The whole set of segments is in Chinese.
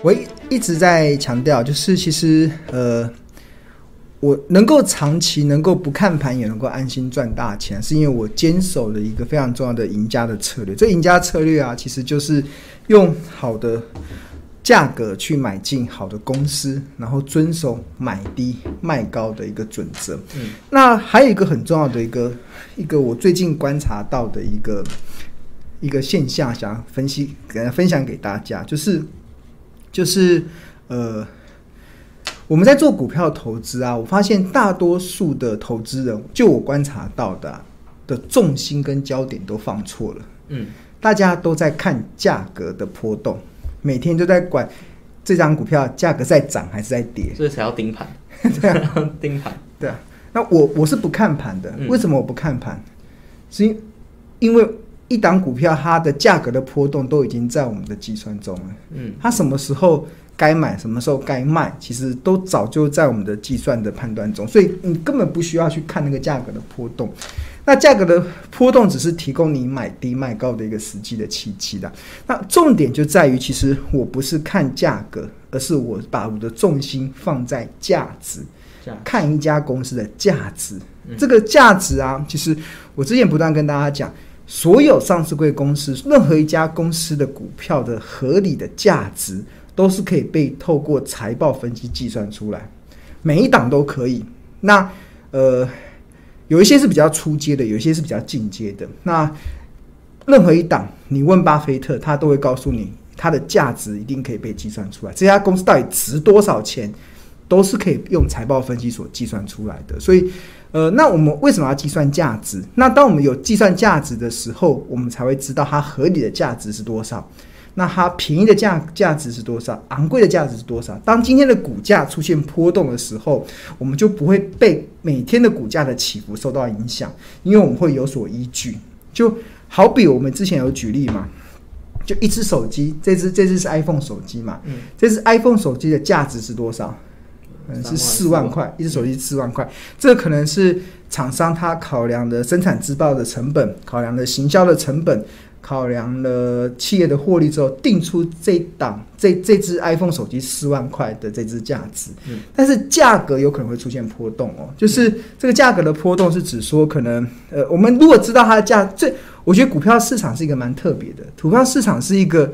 我一直在强调，就是其实呃，我能够长期能够不看盘也能够安心赚大钱，是因为我坚守了一个非常重要的赢家的策略。这赢家策略啊，其实就是用好的价格去买进好的公司，然后遵守买低卖高的一个准则。嗯，那还有一个很重要的一个一个我最近观察到的一个一个现象，想分析给分享给大家，就是。就是，呃，我们在做股票投资啊，我发现大多数的投资人，就我观察到的、啊、的重心跟焦点都放错了。嗯，大家都在看价格的波动，每天都在管这张股票价格在涨还是在跌，所以才要盯盘。对啊，盯盘。对啊，那我我是不看盘的。为什么我不看盘？是因因为。一档股票，它的价格的波动都已经在我们的计算中了。嗯，它什么时候该买，什么时候该卖，其实都早就在我们的计算的判断中，所以你根本不需要去看那个价格的波动。那价格的波动只是提供你买低卖高的一个实际的契机的。那重点就在于，其实我不是看价格，而是我把我的重心放在价值，看一家公司的价值。这个价值啊，其实我之前不断跟大家讲。所有上市柜公司，任何一家公司的股票的合理的价值，都是可以被透过财报分析计算出来，每一档都可以。那呃，有一些是比较初阶的，有一些是比较进阶的。那任何一档，你问巴菲特，他都会告诉你，它的价值一定可以被计算出来。这家公司到底值多少钱，都是可以用财报分析所计算出来的。所以。呃，那我们为什么要计算价值？那当我们有计算价值的时候，我们才会知道它合理的价值是多少。那它便宜的价价值是多少？昂贵的价值是多少？当今天的股价出现波动的时候，我们就不会被每天的股价的起伏受到影响，因为我们会有所依据。就好比我们之前有举例嘛，就一只手机，这只这只是 iPhone 手机嘛，嗯，这只 iPhone 手机的价值是多少？可能是四万块，一只手机四万块，这可能是厂商他考量的生产制造的成本，考量的行销的成本，考量了企业的获利之后，定出这档这这只 iPhone 手机四万块的这只价值。嗯，但是价格有可能会出现波动哦，就是这个价格的波动是指说，可能呃，我们如果知道它的价，这我觉得股票市场是一个蛮特别的，股票市场是一个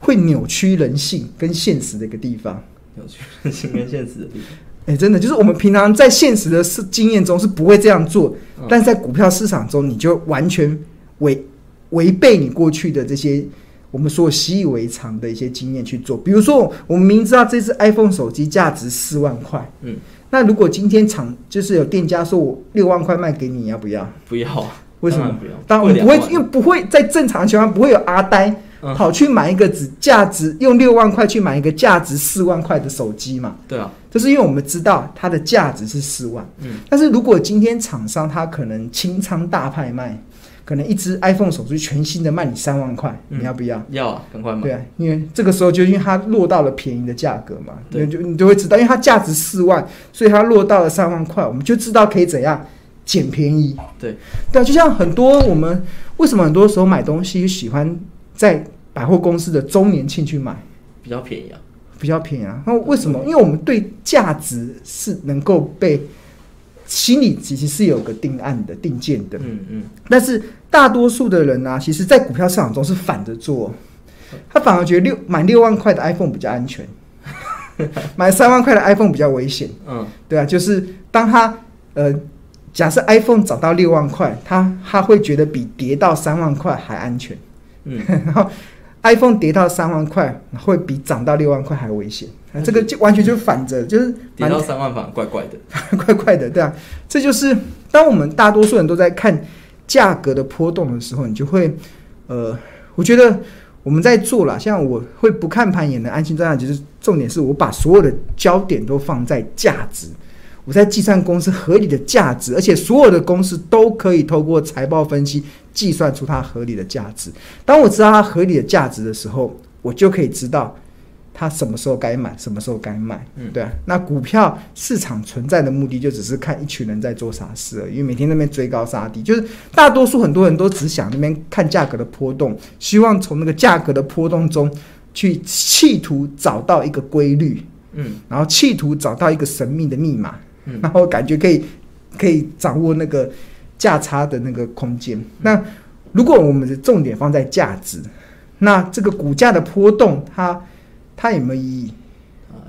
会扭曲人性跟现实的一个地方。有趣，新跟现实的地方。哎、欸，真的就是我们平常在现实的是经验中是不会这样做，嗯、但是在股票市场中，你就完全违违背你过去的这些我们所习以为常的一些经验去做。比如说，我们明知道这只 iPhone 手机价值四万块，嗯，那如果今天厂就是有店家说我六万块卖给你，你要不要？不要，为什么不要？当然我不会，因为不会在正常情况不会有阿呆。跑去买一个只价值用六万块去买一个价值四万块的手机嘛？对啊，就是因为我们知道它的价值是四万。嗯，但是如果今天厂商他可能清仓大拍卖，可能一只 iPhone 手机全新的卖你三万块，你要不要？要啊，赶快买。对啊，因为这个时候就因为它落到了便宜的价格嘛，对，就你就会知道，因为它价值四万，所以它落到了三万块，我们就知道可以怎样捡便宜。对，对啊，就像很多我们为什么很多时候买东西喜欢在百货公司的周年庆去买，比较便宜啊，比较便宜啊。那为什么？因为我们对价值是能够被心里其实是有个定案的、定见的。嗯嗯。但是大多数的人呢、啊，其实在股票市场中是反着做，他反而觉得六买六万块的 iPhone 比较安全，买三万块的 iPhone 比较危险。嗯，对啊，就是当他呃，假设 iPhone 涨到六万块，他他会觉得比跌到三万块还安全。嗯，然后。iPhone 跌到三万块，会比涨到六万块还危险。这个就完全就反着，就是跌到三万反而怪怪的，怪怪的，对啊。这就是当我们大多数人都在看价格的波动的时候，你就会，呃，我觉得我们在做了，像我会不看盘也能安心赚钱，就是重点是我把所有的焦点都放在价值。我在计算公司合理的价值，而且所有的公司都可以透过财报分析计算出它合理的价值。当我知道它合理的价值的时候，我就可以知道它什么时候该买，什么时候该卖。嗯，对啊。那股票市场存在的目的就只是看一群人在做啥事而已，因为每天那边追高杀低，就是大多数很多人都只想那边看价格的波动，希望从那个价格的波动中去企图找到一个规律，嗯，然后企图找到一个神秘的密码，嗯，然后感觉可以可以掌握那个价差的那个空间。那如果我们的重点放在价值，那这个股价的波动它，它它有没有意义？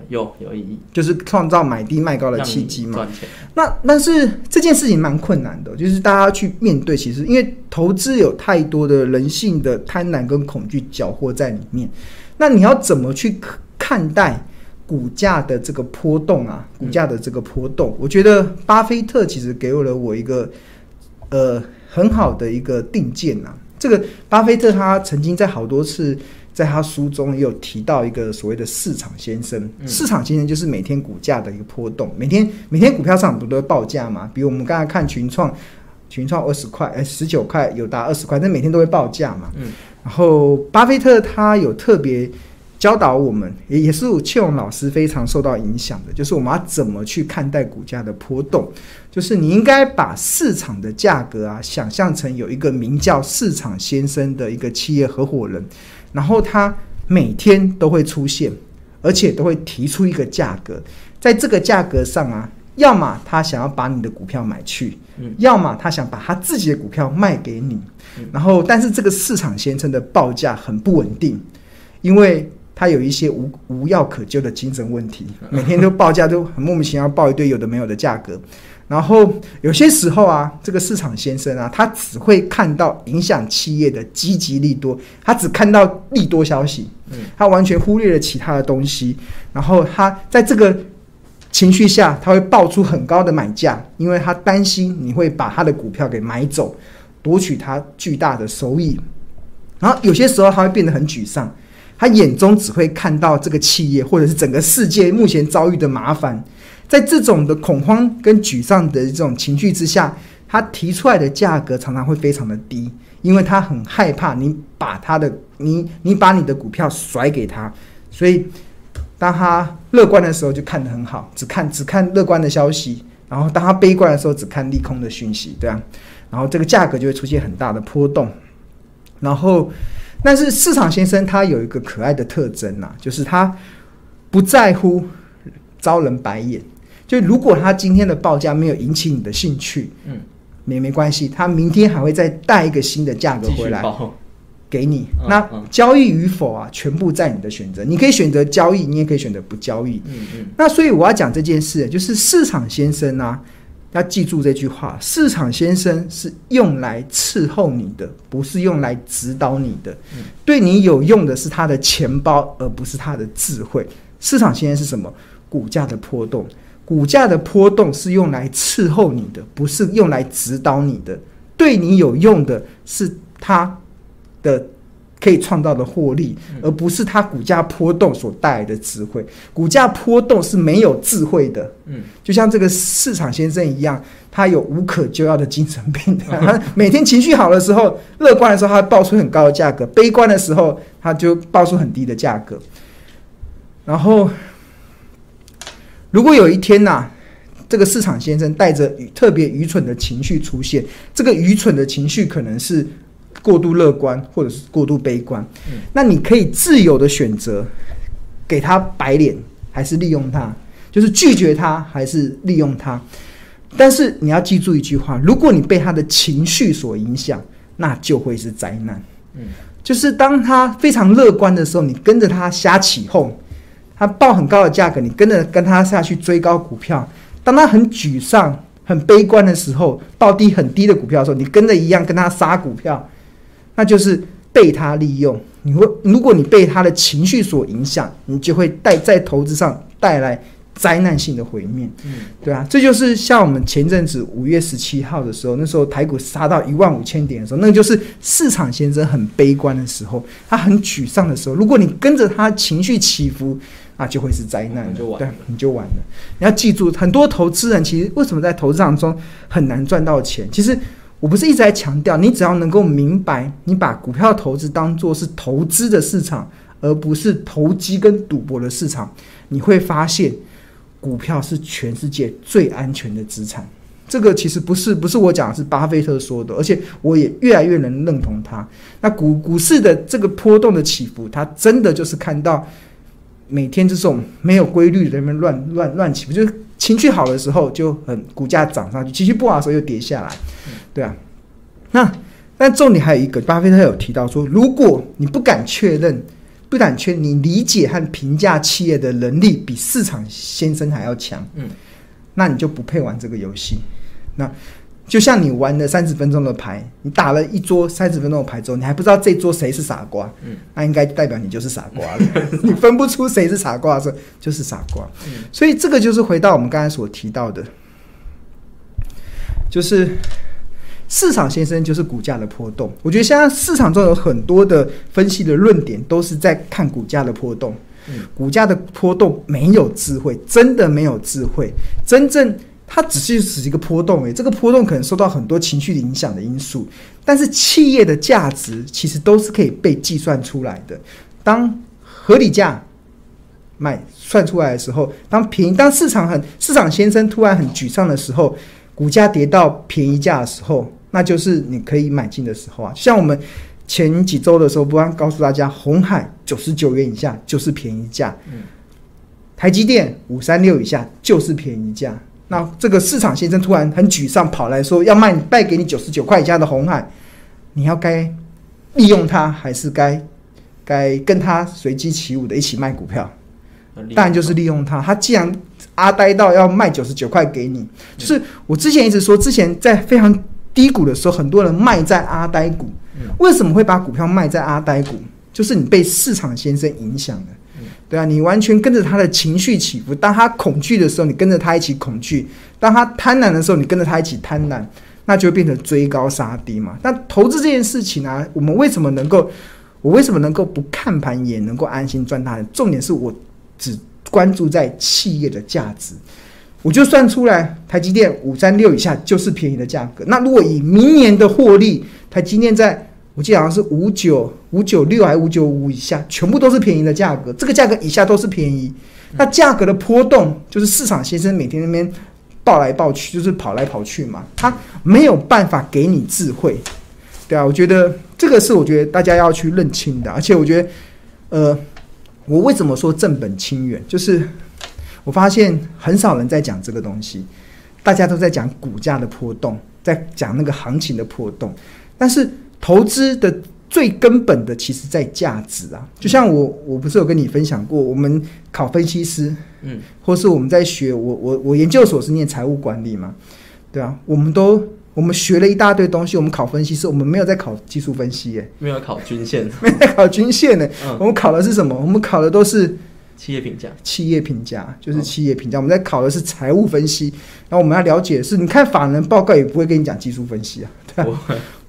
有有意义，就是创造买低卖高的契机嘛。赚钱。那但是这件事情蛮困难的，就是大家要去面对。其实因为投资有太多的人性的贪婪跟恐惧搅和在里面。那你要怎么去看待股价的这个波动啊？股价的这个波动，嗯、我觉得巴菲特其实给了我一个呃很好的一个定见啊。这个巴菲特他曾经在好多次。在他书中也有提到一个所谓的市场先生，嗯、市场先生就是每天股价的一个波动，每天每天股票市场不都会报价嘛？比如我们刚才看群创，群创二十块，哎，十九块，有达二十块，但每天都会报价嘛。嗯，然后巴菲特他有特别教导我们，也也是我切荣老师非常受到影响的，就是我们要怎么去看待股价的波动，就是你应该把市场的价格啊，想象成有一个名叫市场先生的一个企业合伙人。然后他每天都会出现，而且都会提出一个价格，在这个价格上啊，要么他想要把你的股票买去，嗯，要么他想把他自己的股票卖给你，嗯，然后但是这个市场先生的报价很不稳定，因为他有一些无无药可救的精神问题，每天都报价都很莫名其妙报一堆有的没有的价格。然后有些时候啊，这个市场先生啊，他只会看到影响企业的积极利多，他只看到利多消息，嗯，他完全忽略了其他的东西。然后他在这个情绪下，他会报出很高的买价，因为他担心你会把他的股票给买走，夺取他巨大的收益。然后有些时候他会变得很沮丧，他眼中只会看到这个企业或者是整个世界目前遭遇的麻烦。在这种的恐慌跟沮丧的这种情绪之下，他提出来的价格常常会非常的低，因为他很害怕你把他的你你把你的股票甩给他，所以当他乐观的时候就看得很好，只看只看乐观的消息，然后当他悲观的时候只看利空的讯息，对啊，然后这个价格就会出现很大的波动，然后但是市场先生他有一个可爱的特征呐、啊，就是他不在乎招人白眼。就如果他今天的报价没有引起你的兴趣，嗯，没没关系，他明天还会再带一个新的价格回来给你。那交易与否啊，全部在你的选择。你可以选择交易，你也可以选择不交易。嗯嗯。那所以我要讲这件事，就是市场先生啊，要记住这句话：市场先生是用来伺候你的，不是用来指导你的。对你有用的是他的钱包，而不是他的智慧。市场先生是什么？股价的波动。股价的波动是用来伺候你的，不是用来指导你的。对你有用的是他的可以创造的获利，而不是它股价波动所带来的智慧。股价波动是没有智慧的。嗯，就像这个市场先生一样，他有无可救药的精神病。他每天情绪好的时候，乐观的时候，他报出很高的价格；悲观的时候，他就报出很低的价格。然后。如果有一天呐、啊，这个市场先生带着特别愚蠢的情绪出现，这个愚蠢的情绪可能是过度乐观或者是过度悲观，嗯、那你可以自由的选择给他白脸还是利用他，就是拒绝他还是利用他。但是你要记住一句话：如果你被他的情绪所影响，那就会是灾难。嗯，就是当他非常乐观的时候，你跟着他瞎起哄。他报很高的价格，你跟着跟他下去追高股票。当他很沮丧、很悲观的时候，报低很低的股票的时候，你跟着一样跟他杀股票，那就是被他利用。你会，如果你被他的情绪所影响，你就会带在投资上带来灾难性的毁灭。嗯，对啊，这就是像我们前阵子五月十七号的时候，那时候台股杀到一万五千点的时候，那就是市场先生很悲观的时候，他很沮丧的时候。如果你跟着他情绪起伏，那就会是灾难，就完了，对，你就完了。你要记住，很多投资人其实为什么在投资当中很难赚到钱？其实我不是一直在强调，你只要能够明白，你把股票投资当做是投资的市场，而不是投机跟赌博的市场，你会发现，股票是全世界最安全的资产。这个其实不是不是我讲，是巴菲特说的，而且我也越来越能认同他。那股股市的这个波动的起伏，他真的就是看到每天这种没有规律的那边乱乱乱起伏，就情绪好的时候就很股价涨上去，情绪不好的时候又跌下来，对啊。那但重点还有一个，巴菲特有提到说，如果你不敢确认。不敢确，你理解和评价企业的能力比市场先生还要强，嗯，那你就不配玩这个游戏。那就像你玩了三十分钟的牌，你打了一桌三十分钟的牌之后，你还不知道这桌谁是傻瓜，嗯，那应该代表你就是傻瓜了。你分不出谁是傻瓜的时候，就是傻瓜。嗯，所以这个就是回到我们刚才所提到的，就是。市场先生就是股价的波动。我觉得现在市场中有很多的分析的论点都是在看股价的波动。嗯，股价的波动没有智慧，真的没有智慧。真正它只是只是一个波动诶，这个波动可能受到很多情绪影响的因素。但是企业的价值其实都是可以被计算出来的。当合理价买算出来的时候，当便宜，当市场很市场先生突然很沮丧的时候，股价跌到便宜价的时候。那就是你可以买进的时候啊，像我们前几周的时候，不安告诉大家，红海九十九元以下就是便宜价，嗯，台积电五三六以下就是便宜价。那这个市场先生突然很沮丧，跑来说要卖卖给你九十九块以下的红海，你要该利用它，还是该该跟他随机起舞的一起卖股票？当然就是利用它。他既然阿呆到要卖九十九块给你，就是我之前一直说，之前在非常。低谷的时候，很多人卖在阿呆股。为什么会把股票卖在阿呆股？就是你被市场先生影响了，对啊，你完全跟着他的情绪起伏。当他恐惧的时候，你跟着他一起恐惧；当他贪婪的时候，你跟着他一起贪婪，那就变成追高杀低嘛。那投资这件事情呢、我们为什么能够？我为什么能够不看盘也能够安心赚大钱？重点是我只关注在企业的价值。我就算出来，台积电五三六以下就是便宜的价格。那如果以明年的获利，台积电在我记得好像是五九五九六还是五九五以下，全部都是便宜的价格。这个价格以下都是便宜。那价格的波动，就是市场先生每天那边抱来抱去，就是跑来跑去嘛。他没有办法给你智慧，对啊。我觉得这个是我觉得大家要去认清的。而且我觉得，呃，我为什么说正本清源，就是。我发现很少人在讲这个东西，大家都在讲股价的波动，在讲那个行情的波动。但是投资的最根本的，其实在价值啊。就像我，我不是有跟你分享过，我们考分析师，嗯，或是我们在学，我我我研究所是念财务管理嘛，对啊，我们都我们学了一大堆东西，我们考分析师，我们没有在考技术分析耶，没有考均线，没有在考均线呢。嗯，我们考的是什么？我们考的都是。企业评价，企业评价就是企业评价。我们在考的是财务分析，然后我们要了解的是，你看法人报告也不会跟你讲技术分析啊，对啊，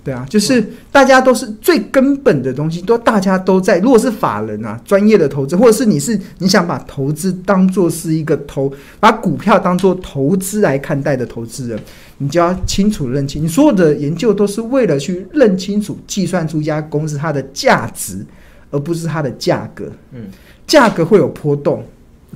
对啊，就是大家都是最根本的东西，都大家都在。如果是法人啊，专业的投资，或者是你是你想把投资当做是一个投，把股票当做投资来看待的投资人，你就要清楚认清，你所有的研究都是为了去认清楚、计算出一家公司它的价值，而不是它的价格。嗯。价格会有波动，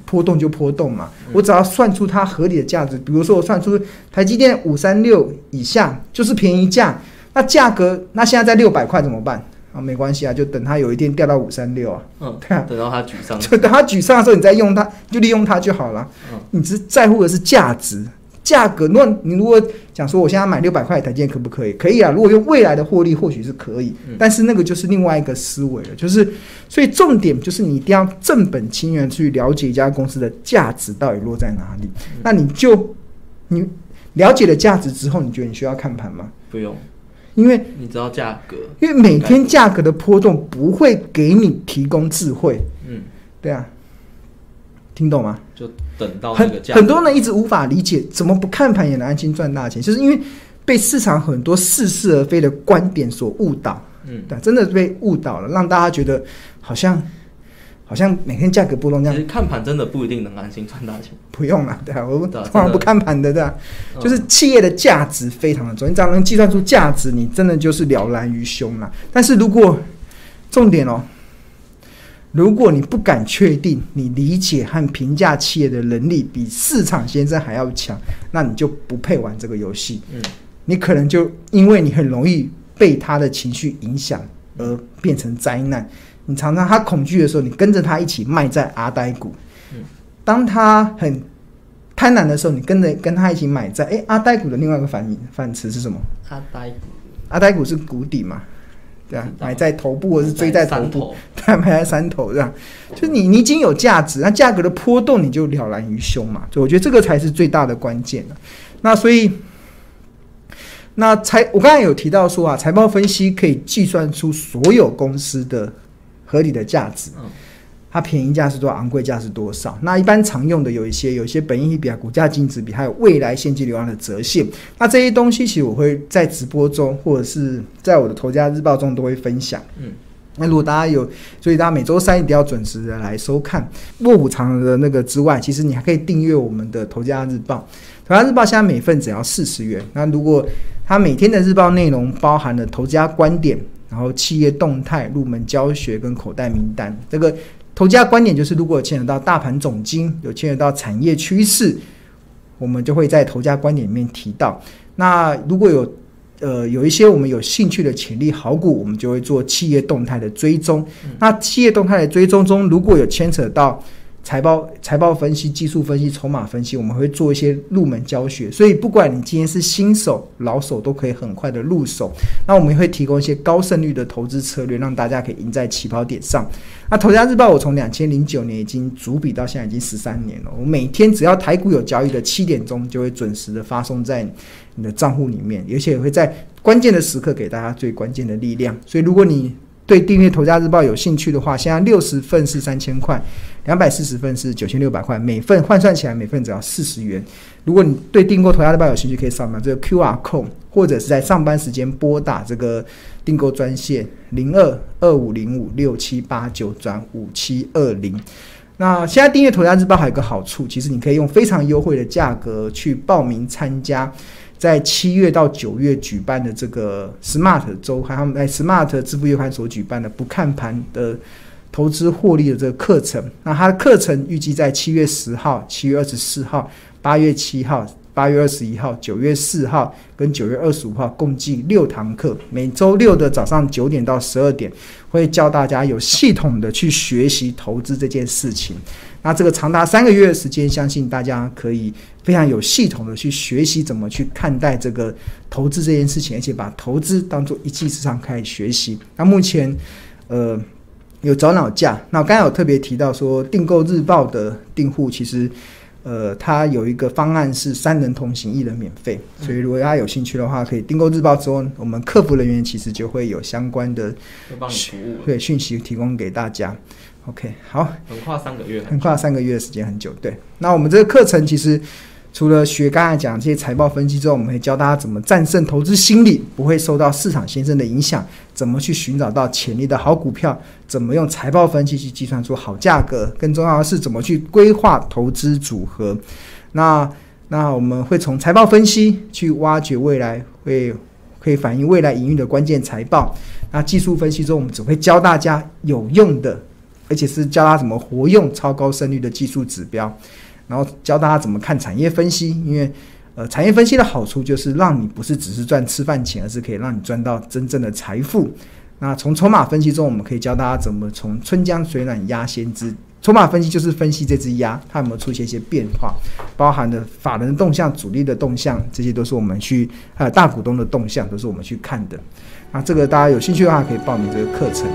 波动就波动嘛。我只要算出它合理的价值，比如说我算出台积电五三六以下就是便宜价，那价格那现在在六百块怎么办？啊，没关系啊，就等它有一天掉到五三六啊。嗯，对啊，等到它沮丧，就等它沮丧的时候，你再用它，就利用它就好了。嗯，你只在乎的是价值。价格，如果你如果讲说我现在买六百块台积电可不可以？可以啊。如果用未来的获利，或许是可以。但是那个就是另外一个思维了，就是所以重点就是你一定要正本清源去了解一家公司的价值到底落在哪里。那你就你了解了价值之后，你觉得你需要看盘吗？不用，因为你知道价格，因为每天价格的波动不会给你提供智慧。嗯，对啊。听懂吗？就等到很。很多人一直无法理解，怎么不看盘也能安心赚大钱，就是因为被市场很多似是而非的观点所误导。嗯，对，真的被误导了，让大家觉得好像好像每天价格波动这样。其实看盘真的不一定能安心赚大钱。不用了，对啊，我通常不看盘的，对啊？就是企业的价值非常的重要，你只要能计算出价值，你真的就是了然于胸了。但是如果重点哦。如果你不敢确定你理解和评价企业的能力比市场先生还要强，那你就不配玩这个游戏。嗯，你可能就因为你很容易被他的情绪影响而变成灾难。你常常他恐惧的时候，你跟着他一起卖在阿呆股。嗯，当他很贪婪的时候，你跟着跟他一起买在。哎，阿呆股的另外一个反义反词是什么？阿呆股，阿呆股是谷底嘛？对啊，买在头部或是追在头部，对，买在山头 这样，就你你已经有价值，那价格的波动你就了然于胸嘛。所以我觉得这个才是最大的关键。那所以，那财我刚才有提到说啊，财报分析可以计算出所有公司的合理的价值。嗯它便宜价是多少，昂贵价是多少？那一般常用的有一些，有一些本益比啊、股价净值比，还有未来现金流量的折现。那这些东西其实我会在直播中，或者是在我的投家日报中都会分享。嗯，那如果大家有，所以大家每周三一定要准时的来收看卧虎藏龙的那个之外，其实你还可以订阅我们的投家日报。投家日报现在每份只要四十元。那如果它每天的日报内容包含了头家观点，然后企业动态、入门教学跟口袋名单，这个。投家观点就是，如果牵扯到大盘总经，有牵扯到产业趋势，我们就会在投家观点里面提到。那如果有呃有一些我们有兴趣的潜力好股，我们就会做企业动态的追踪。那企业动态的追踪中，如果有牵扯到财报、财报分析、技术分析、筹码分析，我们会做一些入门教学，所以不管你今天是新手、老手，都可以很快的入手。那我们会提供一些高胜率的投资策略，让大家可以赢在起跑点上。那头家日报，我从两千零九年已经主笔到现在已经十三年了，我每天只要台股有交易的七点钟，就会准时的发送在你的账户里面，而且也会在关键的时刻给大家最关键的力量。所以如果你对订阅头家日报有兴趣的话，现在六十份是三千块，两百四十份是九千六百块，每份换算起来每份只要四十元。如果你对订购头家日报有兴趣，可以扫描这个 QR code，或者是在上班时间拨打这个订购专线零二二五零五六七八九转五七二零。那现在订阅头家日报还有一个好处，其实你可以用非常优惠的价格去报名参加。在七月到九月举办的这个 Smart 周，还有他们在 Smart 支付月刊所举办的不看盘的投资获利的这个课程。那它的课程预计在七月十号、七月二十四号、八月七号、八月二十一号、九月四号跟九月二十五号，共计六堂课。每周六的早上九点到十二点，会教大家有系统的去学习投资这件事情。那这个长达三个月的时间，相信大家可以非常有系统的去学习怎么去看待这个投资这件事情，而且把投资当做一技之长开始学习。那目前，呃，有早鸟价。那我刚才有特别提到说，订购日报的订户其实，呃，他有一个方案是三人同行，一人免费。所以如果大家有兴趣的话，可以订购日报之后，我们客服人员其实就会有相关的对讯息提供给大家。OK，好，横跨三个月，横跨三个月的时间很久。对，那我们这个课程其实除了学刚才讲这些财报分析之后，我们会教大家怎么战胜投资心理，不会受到市场先生的影响，怎么去寻找到潜力的好股票，怎么用财报分析去计算出好价格，更重要的是怎么去规划投资组合。那那我们会从财报分析去挖掘未来会可以反映未来营运的关键财报。那技术分析中，我们只会教大家有用的。而且是教他怎么活用超高胜率的技术指标，然后教大家怎么看产业分析。因为，呃，产业分析的好处就是让你不是只是赚吃饭钱，而是可以让你赚到真正的财富。那从筹码分析中，我们可以教大家怎么从春江水暖鸭先知。筹码分析就是分析这只鸭它有没有出现一些变化，包含的法人的动向、主力的动向，这些都是我们去还有大股东的动向，都是我们去看的。那这个大家有兴趣的话，可以报名这个课程。